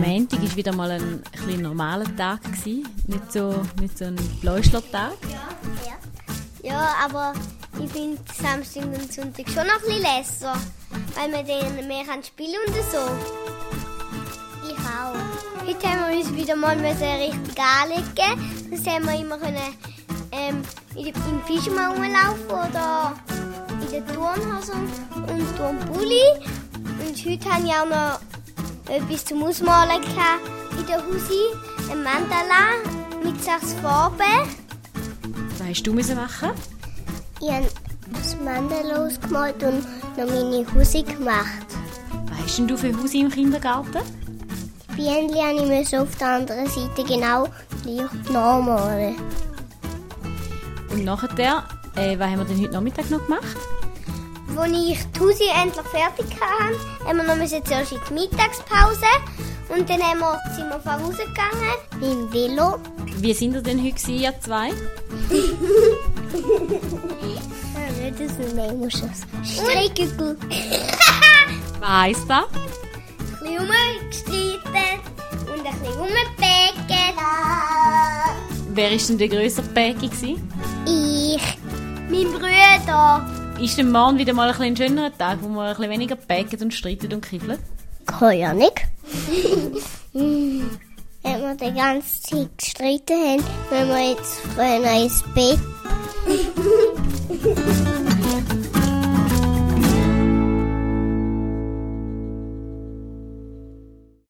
Montag war wieder mal ein ein normaler Tag. Gewesen. Nicht, so, nicht so ein Bläuschler-Tag. Ja, ja, aber ich finde Samstag und Sonntag schon noch ein lässer, weil man dann mehr kann spielen und so. Ich auch. Heute haben wir uns wieder mal müssen richtig anlegen. Sonst haben wir immer können, ähm, im Pyjama rumlaufen oder in der Turnhose und, Turnpulli. Und heute habe ich auch noch etwas zum Ausmalen gehabt in der Husi. Ein Mandala mit sechs Farben. Was hast du müssen machen? Ich habe das Mandala ausgemalt und noch meine Husi gemacht. Was hast du für Hause im Kindergarten? Die Bienen habe ich müssen auf der anderen Seite genau gleich nachmalen. Und nachher, äh, was haben wir denn heute Nachmittag noch gemacht? Als ich die Husi endlich fertig hatte, haben wir noch zuerst in die Mittagspause. Und dann haben wir, sind wir vorausgegangen mit dem Velo. Wie sind ihr denn heute gewesen, ihr zwei? Das ist ein Menschens. Streikgügel. Was heisst das? ein bisschen rumgestritten und ein bisschen rumgepäckert. Wer war denn der grössere gewesen? Ich. Mein Bruder. Ist denn morgen wieder mal ein, ein schönerer Tag, wo wir ein bisschen weniger päcken und streiten und kiffeln? Keine Ahnung. Wenn wir die ganze Zeit gestritten haben, wenn wir jetzt früher ins Bett.